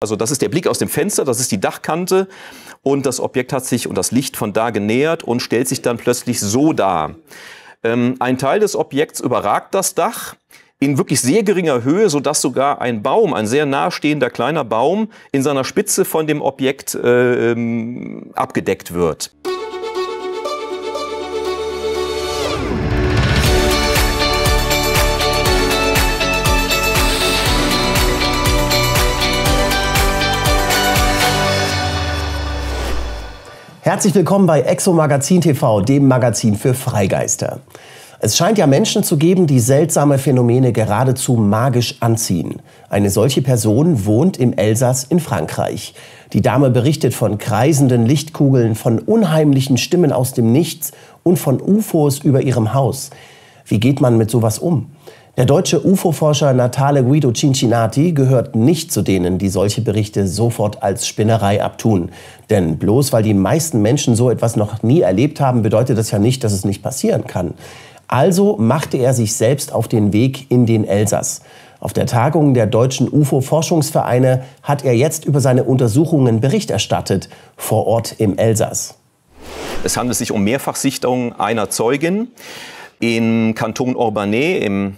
Also das ist der Blick aus dem Fenster, das ist die Dachkante und das Objekt hat sich und das Licht von da genähert und stellt sich dann plötzlich so dar. Ähm, ein Teil des Objekts überragt das Dach in wirklich sehr geringer Höhe, so dass sogar ein Baum, ein sehr nahestehender kleiner Baum, in seiner Spitze von dem Objekt äh, ähm, abgedeckt wird. Herzlich willkommen bei Exo Magazin TV, dem Magazin für Freigeister. Es scheint ja Menschen zu geben, die seltsame Phänomene geradezu magisch anziehen. Eine solche Person wohnt im Elsass in Frankreich. Die Dame berichtet von kreisenden Lichtkugeln, von unheimlichen Stimmen aus dem Nichts und von UFOs über ihrem Haus. Wie geht man mit sowas um? Der deutsche UFO-Forscher Natale Guido Cincinati gehört nicht zu denen, die solche Berichte sofort als Spinnerei abtun. Denn bloß weil die meisten Menschen so etwas noch nie erlebt haben, bedeutet das ja nicht, dass es nicht passieren kann. Also machte er sich selbst auf den Weg in den Elsass. Auf der Tagung der deutschen UFO-Forschungsvereine hat er jetzt über seine Untersuchungen Bericht erstattet, vor Ort im Elsass. Es handelt sich um Mehrfachsichtungen einer Zeugin im Kanton Orbanais im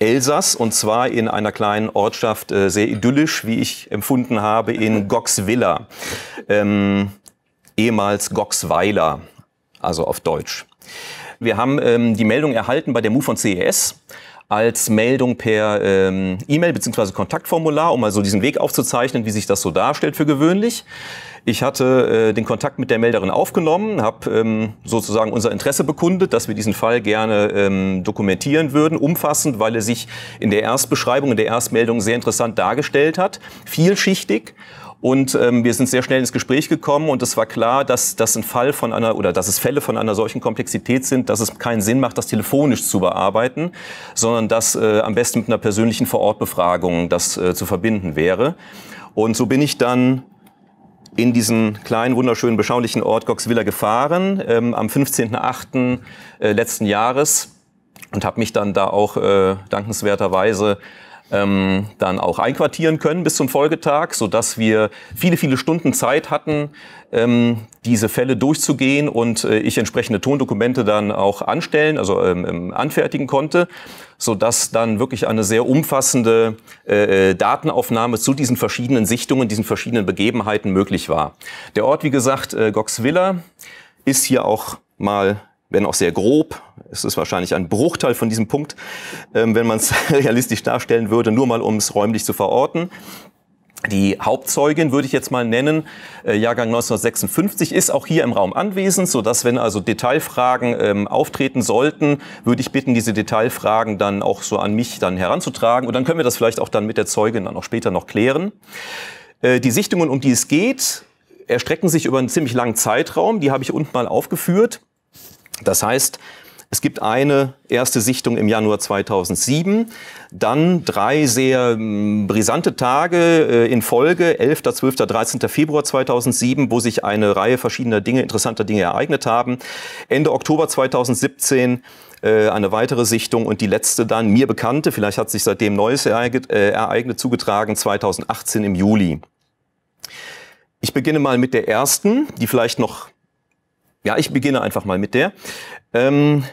Elsass und zwar in einer kleinen Ortschaft, äh, sehr idyllisch, wie ich empfunden habe, in Goxwiller, ähm, ehemals Goxweiler, also auf Deutsch. Wir haben ähm, die Meldung erhalten bei der MU von CES als Meldung per ähm, E-Mail bzw. Kontaktformular, um mal so diesen Weg aufzuzeichnen, wie sich das so darstellt für gewöhnlich. Ich hatte äh, den Kontakt mit der Melderin aufgenommen, habe ähm, sozusagen unser Interesse bekundet, dass wir diesen Fall gerne ähm, dokumentieren würden, umfassend, weil er sich in der Erstbeschreibung, in der Erstmeldung sehr interessant dargestellt hat, vielschichtig. Und ähm, wir sind sehr schnell ins Gespräch gekommen und es war klar, dass das ein Fall von einer oder dass es Fälle von einer solchen Komplexität sind, dass es keinen Sinn macht, das telefonisch zu bearbeiten, sondern dass äh, am besten mit einer persönlichen Vorortbefragung das äh, zu verbinden wäre. Und so bin ich dann in diesen kleinen, wunderschönen, beschaulichen Ort Goxwiller gefahren ähm, am 15.08. Äh, letzten Jahres und habe mich dann da auch äh, dankenswerterweise ähm, dann auch einquartieren können bis zum Folgetag, so dass wir viele, viele Stunden Zeit hatten, ähm, diese Fälle durchzugehen und äh, ich entsprechende Tondokumente dann auch anstellen, also ähm, ähm anfertigen konnte, so dass dann wirklich eine sehr umfassende äh, äh, Datenaufnahme zu diesen verschiedenen Sichtungen, diesen verschiedenen Begebenheiten möglich war. Der Ort, wie gesagt, äh, Goxwiller, ist hier auch mal wenn auch sehr grob. Es ist wahrscheinlich ein Bruchteil von diesem Punkt, ähm, wenn man es realistisch darstellen würde, nur mal um es räumlich zu verorten. Die Hauptzeugin würde ich jetzt mal nennen, äh, Jahrgang 1956, ist auch hier im Raum anwesend, so dass wenn also Detailfragen ähm, auftreten sollten, würde ich bitten, diese Detailfragen dann auch so an mich dann heranzutragen und dann können wir das vielleicht auch dann mit der Zeugin dann auch später noch klären. Äh, die Sichtungen, um die es geht, erstrecken sich über einen ziemlich langen Zeitraum, die habe ich unten mal aufgeführt. Das heißt, es gibt eine erste Sichtung im Januar 2007, dann drei sehr hm, brisante Tage äh, in Folge, 11., 12., 13. Februar 2007, wo sich eine Reihe verschiedener Dinge, interessanter Dinge ereignet haben. Ende Oktober 2017 äh, eine weitere Sichtung und die letzte dann, mir bekannte, vielleicht hat sich seitdem Neues ereignet, äh, zugetragen, 2018 im Juli. Ich beginne mal mit der ersten, die vielleicht noch ja, ich beginne einfach mal mit der. Ähm,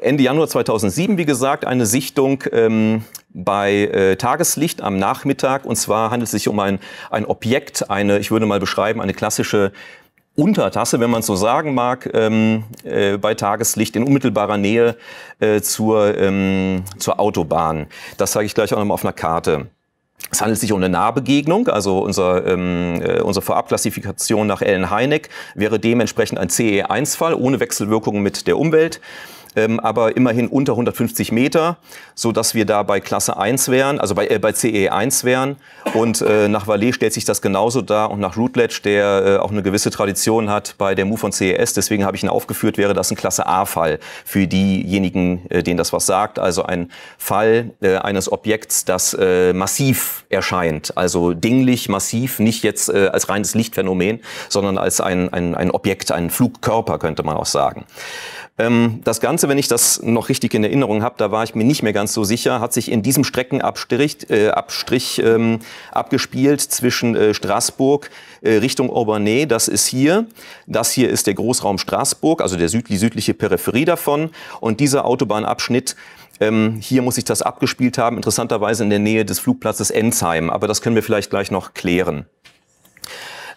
Ende Januar 2007, wie gesagt, eine Sichtung ähm, bei äh, Tageslicht am Nachmittag. Und zwar handelt es sich um ein, ein Objekt, eine, ich würde mal beschreiben, eine klassische Untertasse, wenn man es so sagen mag, ähm, äh, bei Tageslicht in unmittelbarer Nähe äh, zur, ähm, zur Autobahn. Das zeige ich gleich auch nochmal auf einer Karte. Es handelt sich um eine Nahbegegnung, also unser, ähm, äh, unsere Vorabklassifikation nach Ellen Heineck wäre dementsprechend ein CE1-Fall ohne Wechselwirkungen mit der Umwelt ähm, aber immerhin unter 150 Meter, so dass wir da bei Klasse 1 wären, also bei, äh, bei CE 1 wären. Und äh, nach Valais stellt sich das genauso dar und nach Routledge, der äh, auch eine gewisse Tradition hat bei der MU von CES, deswegen habe ich ihn aufgeführt, wäre das ein Klasse A-Fall für diejenigen, äh, denen das was sagt. Also ein Fall äh, eines Objekts, das äh, massiv erscheint, also dinglich, massiv, nicht jetzt äh, als reines Lichtphänomen, sondern als ein, ein, ein Objekt, ein Flugkörper, könnte man auch sagen. Ähm, das Ganze, wenn ich das noch richtig in Erinnerung habe, da war ich mir nicht mehr ganz so sicher, hat sich in diesem Streckenabstrich äh, Abstrich, ähm, abgespielt zwischen äh, Straßburg äh, Richtung Aubanais. Das ist hier. Das hier ist der Großraum Straßburg, also der süd die südliche Peripherie davon. Und dieser Autobahnabschnitt ähm, hier muss sich das abgespielt haben, interessanterweise in der Nähe des Flugplatzes Ensheim. Aber das können wir vielleicht gleich noch klären.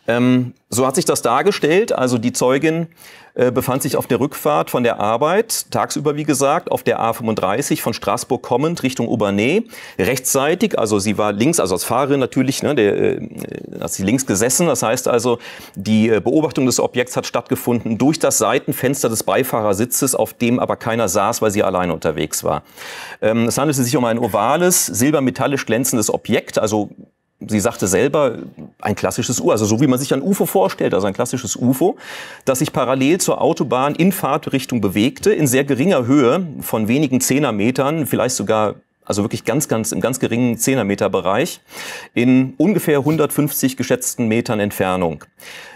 Ähm, so hat sich das dargestellt. Also die Zeugin äh, befand sich auf der Rückfahrt von der Arbeit, tagsüber wie gesagt, auf der A35 von Straßburg kommend Richtung Aubanais, rechtzeitig, also sie war links, also als Fahrerin natürlich, ne, der, äh, hat sie links gesessen. Das heißt also, die äh, Beobachtung des Objekts hat stattgefunden durch das Seitenfenster des Beifahrersitzes, auf dem aber keiner saß, weil sie alleine unterwegs war. Ähm, es handelte sich um ein ovales, silbermetallisch glänzendes Objekt, also sie sagte selber, ein klassisches UFO, also so wie man sich ein UFO vorstellt, also ein klassisches UFO, das sich parallel zur Autobahn in Fahrtrichtung bewegte, in sehr geringer Höhe von wenigen Zehnermetern, vielleicht sogar also wirklich ganz, ganz im ganz geringen Zehnermeterbereich, in ungefähr 150 geschätzten Metern Entfernung.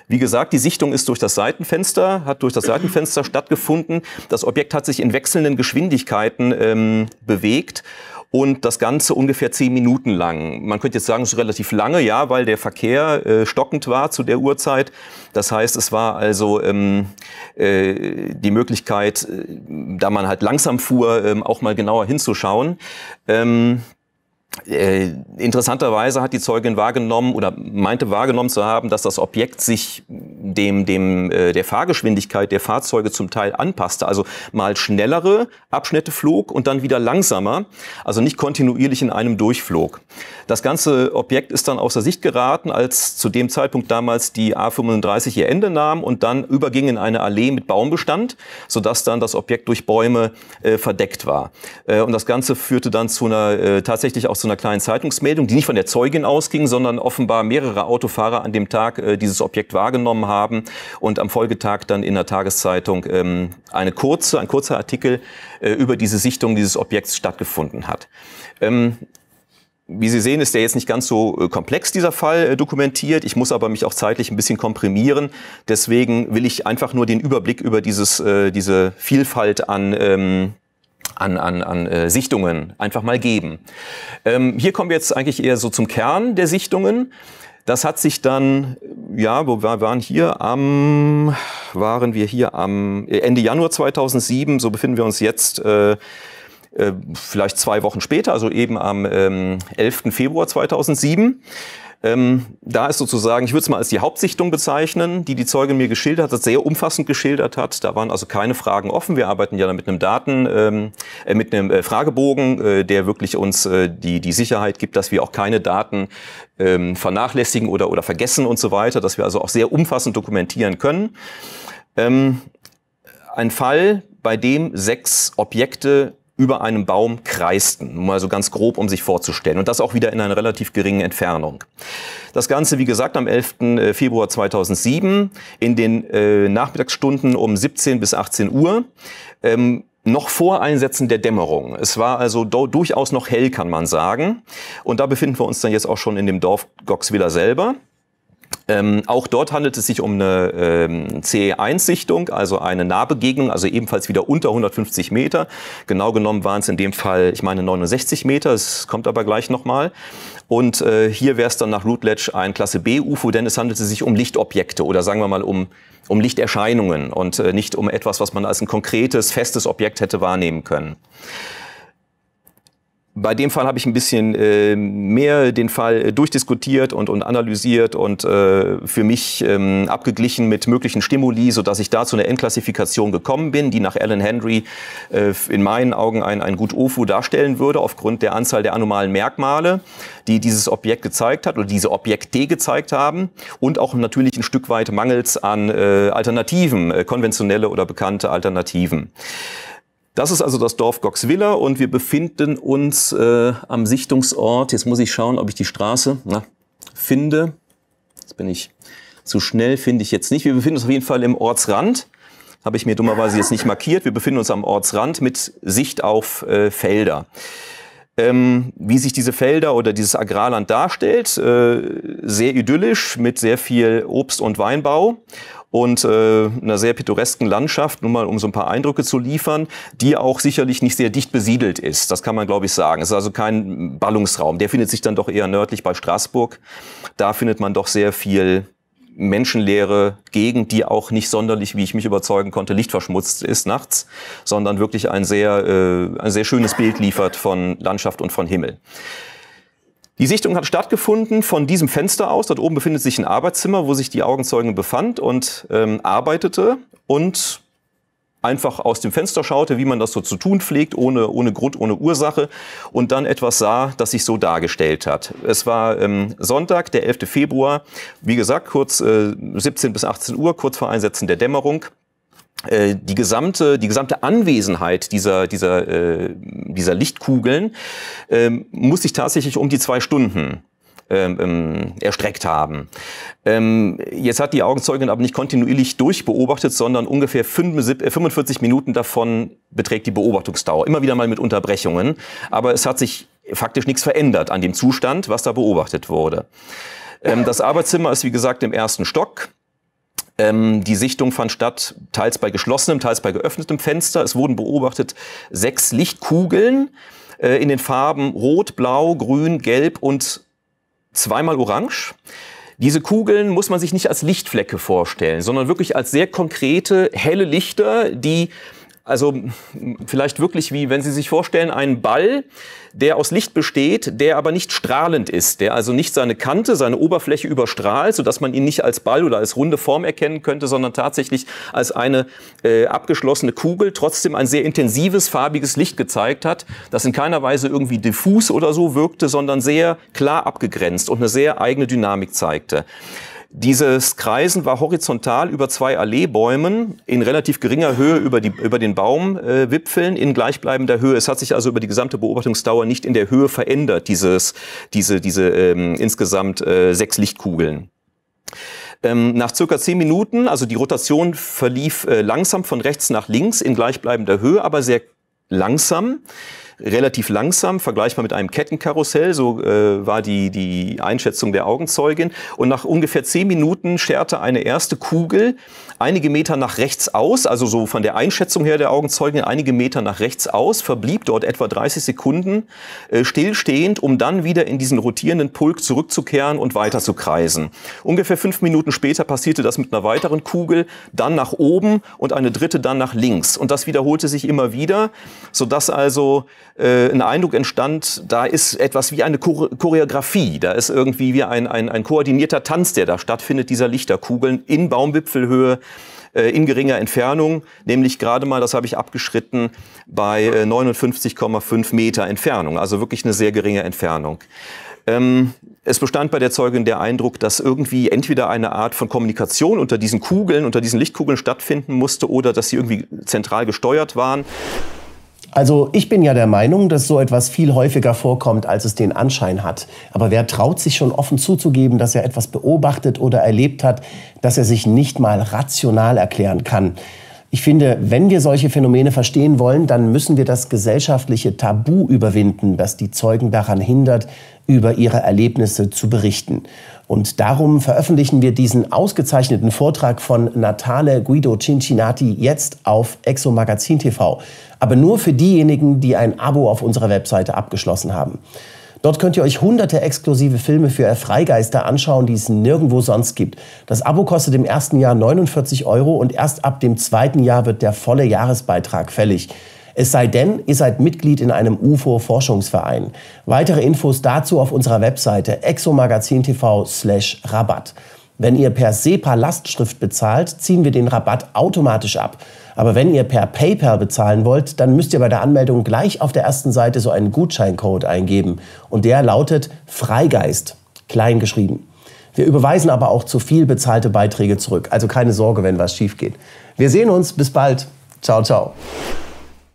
Wie gesagt, die Sichtung ist durch das Seitenfenster, hat durch das Seitenfenster stattgefunden. Das Objekt hat sich in wechselnden Geschwindigkeiten ähm, bewegt und das Ganze ungefähr zehn Minuten lang. Man könnte jetzt sagen, es ist relativ lange, ja, weil der Verkehr äh, stockend war zu der Uhrzeit. Das heißt, es war also ähm, äh, die Möglichkeit, äh, da man halt langsam fuhr, ähm, auch mal genauer hinzuschauen. Ähm, äh, interessanterweise hat die Zeugin wahrgenommen oder meinte wahrgenommen zu haben, dass das Objekt sich dem, dem äh, der Fahrgeschwindigkeit der Fahrzeuge zum Teil anpasste. Also mal schnellere Abschnitte flog und dann wieder langsamer, also nicht kontinuierlich in einem durchflog. Das ganze Objekt ist dann außer Sicht geraten, als zu dem Zeitpunkt damals die A35 ihr Ende nahm und dann überging in eine Allee mit Baumbestand, sodass dann das Objekt durch Bäume äh, verdeckt war. Äh, und das Ganze führte dann zu einer äh, tatsächlich auch zu einer kleinen Zeitungsmeldung, die nicht von der Zeugin ausging, sondern offenbar mehrere Autofahrer an dem Tag äh, dieses Objekt wahrgenommen haben und am Folgetag dann in der Tageszeitung ähm, eine kurze, ein kurzer Artikel äh, über diese Sichtung dieses Objekts stattgefunden hat. Ähm, wie Sie sehen, ist der jetzt nicht ganz so äh, komplex, dieser Fall, äh, dokumentiert. Ich muss aber mich auch zeitlich ein bisschen komprimieren. Deswegen will ich einfach nur den Überblick über dieses, äh, diese Vielfalt an, ähm, an, an, an äh, Sichtungen einfach mal geben. Ähm, hier kommen wir jetzt eigentlich eher so zum Kern der Sichtungen. Das hat sich dann, ja, wo wir waren hier am, waren wir hier am Ende Januar 2007, so befinden wir uns jetzt äh, äh, vielleicht zwei Wochen später, also eben am ähm, 11. Februar 2007. Ähm, da ist sozusagen, ich würde es mal als die Hauptsichtung bezeichnen, die die Zeugin mir geschildert hat, sehr umfassend geschildert hat. Da waren also keine Fragen offen. Wir arbeiten ja mit einem Daten, ähm, äh, mit einem äh, Fragebogen, äh, der wirklich uns äh, die, die Sicherheit gibt, dass wir auch keine Daten ähm, vernachlässigen oder, oder vergessen und so weiter, dass wir also auch sehr umfassend dokumentieren können. Ähm, ein Fall, bei dem sechs Objekte über einem Baum kreisten, mal so ganz grob, um sich vorzustellen. Und das auch wieder in einer relativ geringen Entfernung. Das Ganze, wie gesagt, am 11. Äh, Februar 2007 in den äh, Nachmittagsstunden um 17 bis 18 Uhr. Ähm, noch vor Einsetzen der Dämmerung. Es war also durchaus noch hell, kann man sagen. Und da befinden wir uns dann jetzt auch schon in dem Dorf Goxwiller selber. Ähm, auch dort handelt es sich um eine ähm, CE1-Sichtung, also eine Nahbegegnung, also ebenfalls wieder unter 150 Meter. Genau genommen waren es in dem Fall, ich meine, 69 Meter, es kommt aber gleich nochmal. Und äh, hier wäre es dann nach Routledge ein Klasse B UFO, denn es handelte sich um Lichtobjekte oder sagen wir mal um, um Lichterscheinungen und äh, nicht um etwas, was man als ein konkretes, festes Objekt hätte wahrnehmen können. Bei dem Fall habe ich ein bisschen äh, mehr den Fall äh, durchdiskutiert und, und analysiert und äh, für mich ähm, abgeglichen mit möglichen Stimuli, so dass ich da zu einer Endklassifikation gekommen bin, die nach Alan Henry äh, in meinen Augen ein, ein gut OFU darstellen würde, aufgrund der Anzahl der anomalen Merkmale, die dieses Objekt gezeigt hat oder diese Objekte gezeigt haben und auch natürlich ein Stück weit mangels an äh, Alternativen, äh, konventionelle oder bekannte Alternativen. Das ist also das Dorf Goxwiller und wir befinden uns äh, am Sichtungsort. Jetzt muss ich schauen, ob ich die Straße na, finde. Jetzt bin ich zu schnell, finde ich jetzt nicht. Wir befinden uns auf jeden Fall im Ortsrand. Habe ich mir dummerweise jetzt nicht markiert. Wir befinden uns am Ortsrand mit Sicht auf äh, Felder. Ähm, wie sich diese Felder oder dieses Agrarland darstellt. Äh, sehr idyllisch mit sehr viel Obst- und Weinbau und äh, einer sehr pittoresken Landschaft, nur mal um so ein paar Eindrücke zu liefern, die auch sicherlich nicht sehr dicht besiedelt ist. Das kann man, glaube ich, sagen. Es ist also kein Ballungsraum. Der findet sich dann doch eher nördlich bei Straßburg. Da findet man doch sehr viel menschenleere Gegend, die auch nicht sonderlich, wie ich mich überzeugen konnte, lichtverschmutzt ist nachts, sondern wirklich ein sehr, äh, ein sehr schönes Bild liefert von Landschaft und von Himmel. Die Sichtung hat stattgefunden von diesem Fenster aus. Dort oben befindet sich ein Arbeitszimmer, wo sich die Augenzeugin befand und ähm, arbeitete und einfach aus dem Fenster schaute, wie man das so zu tun pflegt, ohne, ohne Grund, ohne Ursache und dann etwas sah, das sich so dargestellt hat. Es war ähm, Sonntag, der 11. Februar, wie gesagt, kurz äh, 17 bis 18 Uhr, kurz vor Einsetzen der Dämmerung. Äh, die gesamte, die gesamte Anwesenheit dieser, dieser, äh, dieser Lichtkugeln äh, muss sich tatsächlich um die zwei Stunden ähm, ähm, erstreckt haben. Ähm, jetzt hat die Augenzeugin aber nicht kontinuierlich durchbeobachtet, sondern ungefähr 45 äh, Minuten davon beträgt die Beobachtungsdauer. Immer wieder mal mit Unterbrechungen. Aber es hat sich faktisch nichts verändert an dem Zustand, was da beobachtet wurde. Ähm, das Arbeitszimmer ist wie gesagt im ersten Stock. Ähm, die Sichtung fand statt, teils bei geschlossenem, teils bei geöffnetem Fenster. Es wurden beobachtet sechs Lichtkugeln äh, in den Farben Rot, Blau, Grün, Gelb und zweimal orange. Diese Kugeln muss man sich nicht als Lichtflecke vorstellen, sondern wirklich als sehr konkrete, helle Lichter, die also vielleicht wirklich wie, wenn Sie sich vorstellen, einen Ball, der aus Licht besteht, der aber nicht strahlend ist, der also nicht seine Kante, seine Oberfläche überstrahlt, sodass man ihn nicht als Ball oder als runde Form erkennen könnte, sondern tatsächlich als eine äh, abgeschlossene Kugel, trotzdem ein sehr intensives, farbiges Licht gezeigt hat, das in keiner Weise irgendwie diffus oder so wirkte, sondern sehr klar abgegrenzt und eine sehr eigene Dynamik zeigte. Dieses Kreisen war horizontal über zwei Alleebäumen in relativ geringer Höhe über, die, über den Baumwipfeln äh, in gleichbleibender Höhe. Es hat sich also über die gesamte Beobachtungsdauer nicht in der Höhe verändert, dieses, diese, diese ähm, insgesamt äh, sechs Lichtkugeln. Ähm, nach circa zehn Minuten, also die Rotation verlief äh, langsam von rechts nach links in gleichbleibender Höhe, aber sehr langsam relativ langsam, vergleichbar mit einem Kettenkarussell, so äh, war die, die Einschätzung der Augenzeugin. Und nach ungefähr zehn Minuten scherte eine erste Kugel einige Meter nach rechts aus, also so von der Einschätzung her der Augenzeugin einige Meter nach rechts aus, verblieb dort etwa 30 Sekunden äh, stillstehend, um dann wieder in diesen rotierenden Pulk zurückzukehren und weiter zu kreisen. Ungefähr fünf Minuten später passierte das mit einer weiteren Kugel, dann nach oben und eine dritte dann nach links. Und das wiederholte sich immer wieder, sodass also äh, ein Eindruck entstand, da ist etwas wie eine Choreografie, da ist irgendwie wie ein, ein, ein koordinierter Tanz, der da stattfindet, dieser Lichterkugeln in Baumwipfelhöhe äh, in geringer Entfernung, nämlich gerade mal, das habe ich abgeschritten, bei 59,5 äh, Meter Entfernung, also wirklich eine sehr geringe Entfernung. Ähm, es bestand bei der Zeugin der Eindruck, dass irgendwie entweder eine Art von Kommunikation unter diesen Kugeln, unter diesen Lichtkugeln stattfinden musste oder dass sie irgendwie zentral gesteuert waren. Also ich bin ja der Meinung, dass so etwas viel häufiger vorkommt, als es den Anschein hat. Aber wer traut sich schon offen zuzugeben, dass er etwas beobachtet oder erlebt hat, dass er sich nicht mal rational erklären kann? Ich finde, wenn wir solche Phänomene verstehen wollen, dann müssen wir das gesellschaftliche Tabu überwinden, das die Zeugen daran hindert, über ihre Erlebnisse zu berichten. Und darum veröffentlichen wir diesen ausgezeichneten Vortrag von Natale Guido Cincinati jetzt auf Exo Magazin TV. Aber nur für diejenigen, die ein Abo auf unserer Webseite abgeschlossen haben. Dort könnt ihr euch hunderte exklusive Filme für Freigeister anschauen, die es nirgendwo sonst gibt. Das Abo kostet im ersten Jahr 49 Euro und erst ab dem zweiten Jahr wird der volle Jahresbeitrag fällig. Es sei denn, ihr seid Mitglied in einem UFO-Forschungsverein. Weitere Infos dazu auf unserer Webseite exomagazin.tv slash Rabatt. Wenn ihr per SEPA-Lastschrift bezahlt, ziehen wir den Rabatt automatisch ab. Aber wenn ihr per PayPal bezahlen wollt, dann müsst ihr bei der Anmeldung gleich auf der ersten Seite so einen Gutscheincode eingeben. Und der lautet Freigeist, klein geschrieben. Wir überweisen aber auch zu viel bezahlte Beiträge zurück. Also keine Sorge, wenn was schief geht. Wir sehen uns. Bis bald. Ciao, ciao.